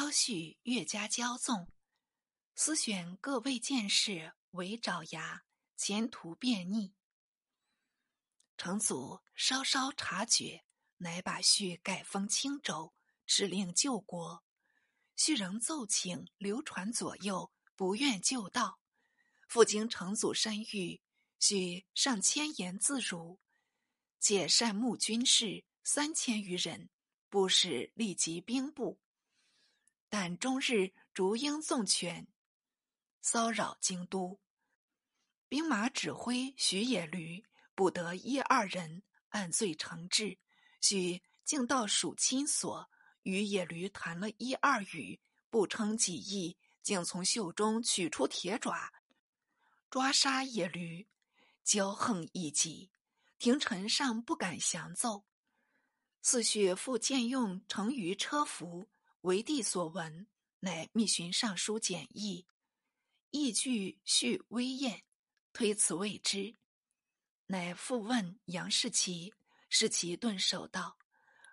高煦越加骄纵，私选各位剑士为爪牙，前途变逆。成祖稍稍察觉，乃把序改封青州，指令救国。序仍奏请流传左右，不愿就道。复经成祖深谕，许上千言自如，且善募军士三千余人，不使立即兵部。但终日逐鹰纵犬，骚扰京都。兵马指挥徐野驴不得一二人，按罪惩治。许竟到属亲所，与野驴谈了一二语，不称己意，竟从袖中取出铁爪，抓杀野驴，骄横异极。廷臣尚不敢降奏。四许复见用成于车服。为帝所闻，乃密寻尚书简议，意具叙威艳，推辞未知。乃复问杨士奇，士奇顿首道：“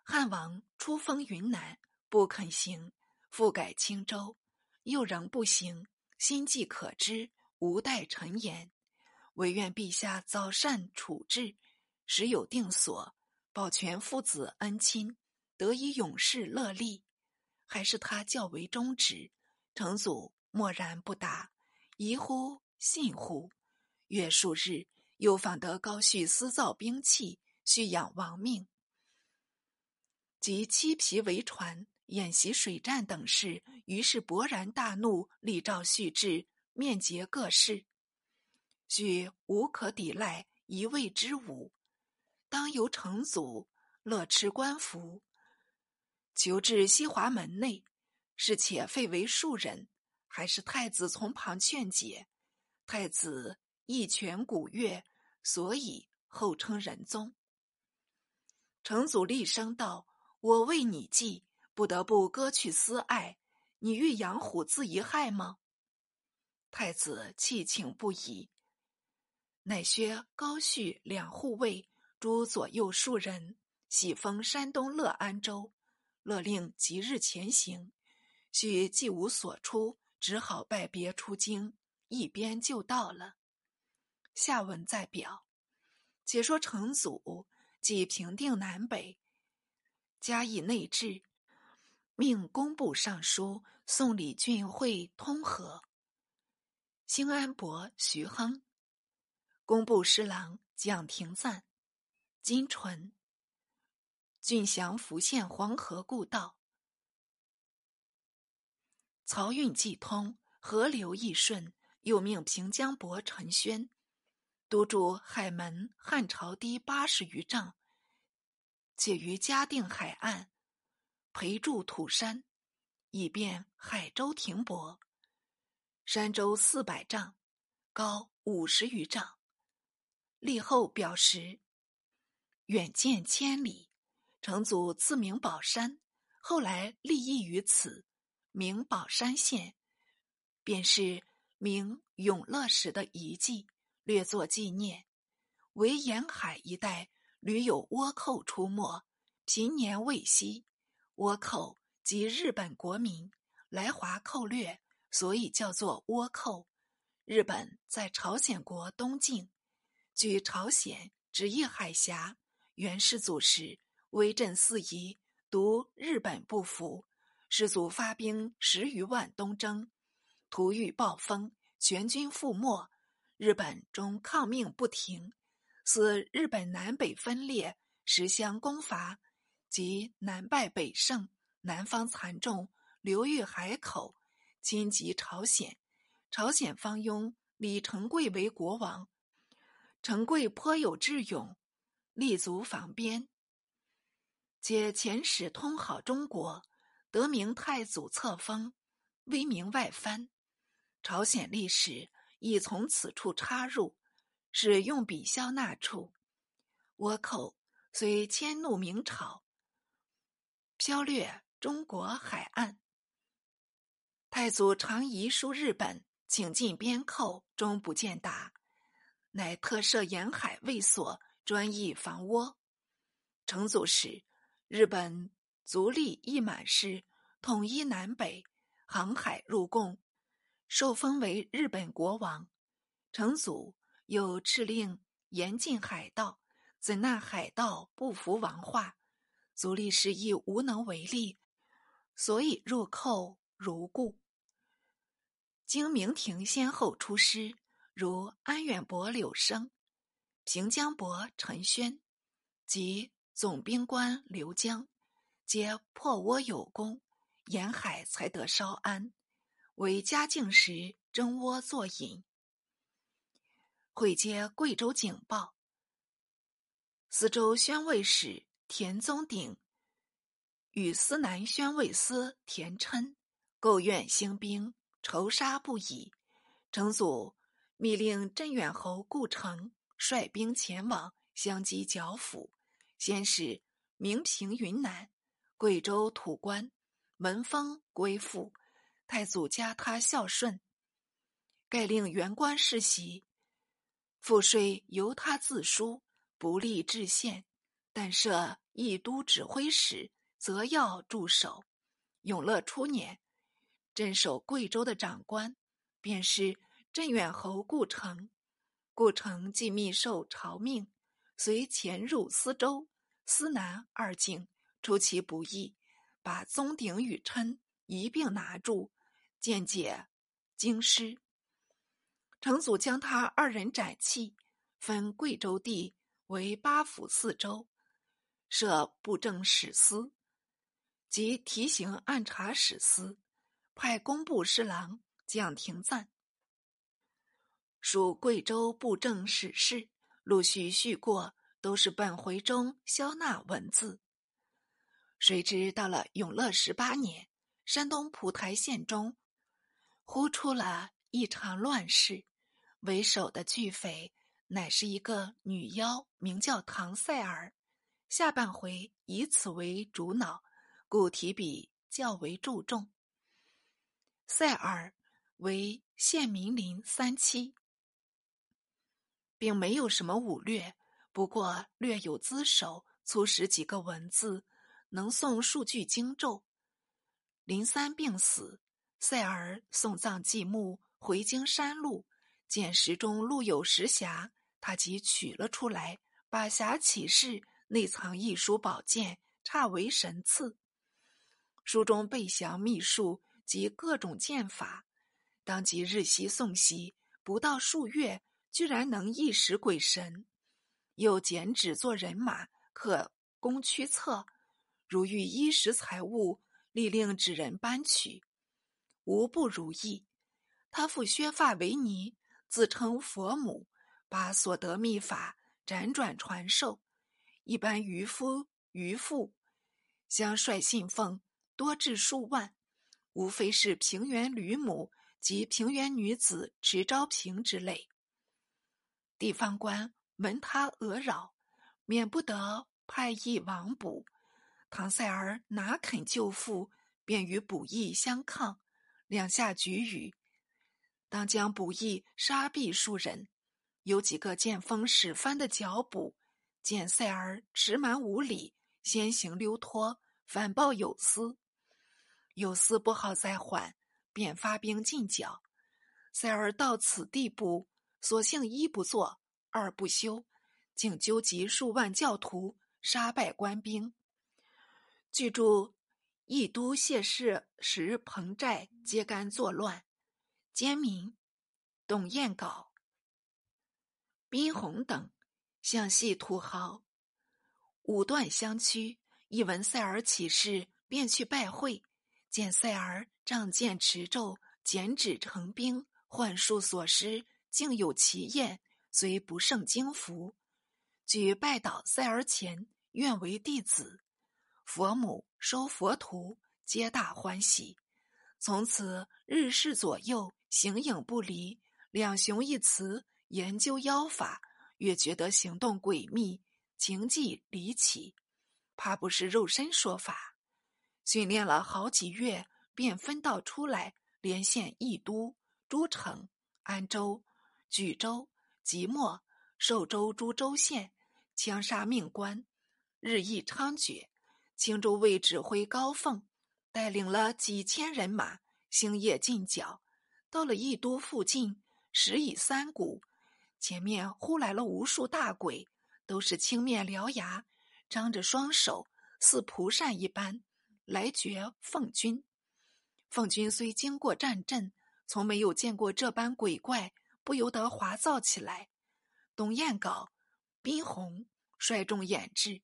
汉王初封云南，不肯行，复改青州，又仍不行，心计可知，无待臣言。唯愿陛下早善处置，时有定所，保全父子恩亲，得以永世乐利。”还是他较为忠直，成祖默然不答，疑乎信乎。约数日，又访得高煦私造兵器，蓄养亡命，及欺皮为船，演习水战等事。于是勃然大怒，立诏续制，面结各事。许无可抵赖，一味之武，当由成祖乐持官服。求至西华门内，是且废为庶人，还是太子从旁劝解？太子一拳鼓乐，所以后称仁宗。成祖厉声道：“我为你计，不得不割去私爱，你欲养虎自遗害吗？”太子气请不已，乃削高煦两护卫，诸左右数人，喜封山东乐安州。勒令即日前行，许既无所出，只好拜别出京，一边就到了。下文再表。且说成祖即平定南北，加以内治，命工部尚书送李俊会通和，兴安伯徐亨，工部侍郎蒋廷赞、金纯。郡降福县黄河故道，漕运既通，河流亦顺，又命平江伯陈宣督驻海门汉朝堤八十余丈，且于嘉定海岸培筑土山，以便海舟停泊。山舟四百丈，高五十余丈，立后表石，远见千里。成祖赐名宝山，后来立邑于此，名宝山县，便是明永乐时的遗迹，略作纪念。为沿海一带屡有倭寇出没，平年未息。倭寇即日本国民来华寇掠，所以叫做倭寇。日本在朝鲜国东境，距朝鲜只一海峡。元世祖时。威震四夷，独日本不服，世祖发兵十余万东征，突遇暴风，全军覆没。日本终抗命不停，使日本南北分裂，实相攻伐，即南败北胜，南方残重，流域海口，侵及朝鲜。朝鲜方拥李成桂为国王，成桂颇有智勇，立足防边。且遣使通好中国，得名太祖册封，威名外藩。朝鲜历史亦从此处插入，是用笔削那处。倭寇虽迁怒明朝，飘掠中国海岸。太祖常遗书日本，请进边寇，终不见答，乃特设沿海卫所，专役防倭。成祖时。日本足利义满氏统一南北，航海入贡，受封为日本国王。成祖又敕令严禁海盗，怎奈海盗不服王化，足利氏亦无能为力，所以入寇如故。经明廷先后出师，如安远伯柳生、平江伯陈宣及总兵官刘江，皆破倭有功，沿海才得稍安。为嘉靖时征倭作引，会接贵州警报。司州宣慰使田宗鼎与司南宣慰司田琛构怨兴兵。仇杀不已，成祖密令镇远侯顾城率兵前往相击剿抚。先是明平云南、贵州土官门风归附，太祖加他孝顺，盖令原官世袭，赋税由他自书，不立制县，但设义都指挥使，则要驻守。永乐初年。镇守贵州的长官，便是镇远侯顾城。顾城既密受朝命，遂潜入司州、司南二境，出其不意，把宗鼎与琛一并拿住，见解京师。成祖将他二人斩弃，分贵州地为八府四州，设布政使司及提刑按察使司。派工部侍郎蒋廷赞属贵州布政使事，陆续续过，都是本回中消纳文字。谁知到了永乐十八年，山东蒲台县中忽出了一场乱世，为首的巨匪乃是一个女妖，名叫唐赛儿。下半回以此为主脑，故提笔较为注重。赛尔为县民林三七，并没有什么武略，不过略有资手，粗识几个文字，能诵数句经咒。林三病死，塞儿送葬祭墓，回京山路，见石中路有石匣，他即取了出来，把匣启示，内藏一书宝剑，差为神赐。书中备详秘术。及各种剑法，当即日夕诵习，不到数月，居然能一识鬼神。又剪纸做人马，可供驱策。如遇衣食财物，立令纸人搬取，无不如意。他复削发为尼，自称佛母，把所得秘法辗转传授。一般渔夫渔妇相率信奉，多至数万。无非是平原吕母及平原女子持昭平之类。地方官闻他讹扰，免不得派役往捕。唐塞儿哪肯救父，便与捕役相抗，两下举语，当将捕役杀毙数人。有几个见风使帆的脚捕，见塞儿迟蛮无礼，先行溜脱，反报有司。有司不好再缓，便发兵进剿。塞儿到此地步，索性一不做，二不休，竟纠集数万教徒，杀败官兵。据著义都谢氏时彭寨揭竿作乱，奸民董彦稿、宾鸿等向系土豪，武断相驱。一闻塞尔起事，便去拜会。见塞儿仗剑持咒，剪纸成兵，幻术所施，竟有奇验，虽不胜惊服。举拜倒塞儿前，愿为弟子。佛母收佛徒，皆大欢喜。从此日事左右，形影不离。两雄一词研究妖法，越觉得行动诡秘，情迹离奇，怕不是肉身说法。训练了好几月，便分道出来，连线义都、诸城、安州、举州、即墨、寿州诸州县，枪杀命官，日益猖獗。青州卫指挥高凤带领了几千人马，星夜进剿，到了义都附近，时已三鼓，前面忽来了无数大鬼，都是青面獠牙，张着双手，似蒲扇一般，来绝奉军。奉军虽经过战阵，从没有见过这般鬼怪，不由得哗噪起来。董彦镐、宾鸿率众掩制，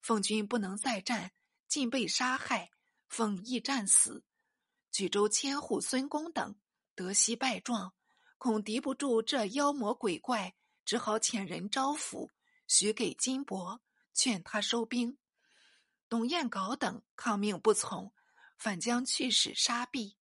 奉军不能再战，尽被杀害。奉义战死，举州千户孙公等得悉败状，恐敌不住这妖魔鬼怪，只好遣人招抚，许给金帛，劝他收兵。董彦稿等抗命不从，反将去使杀毙。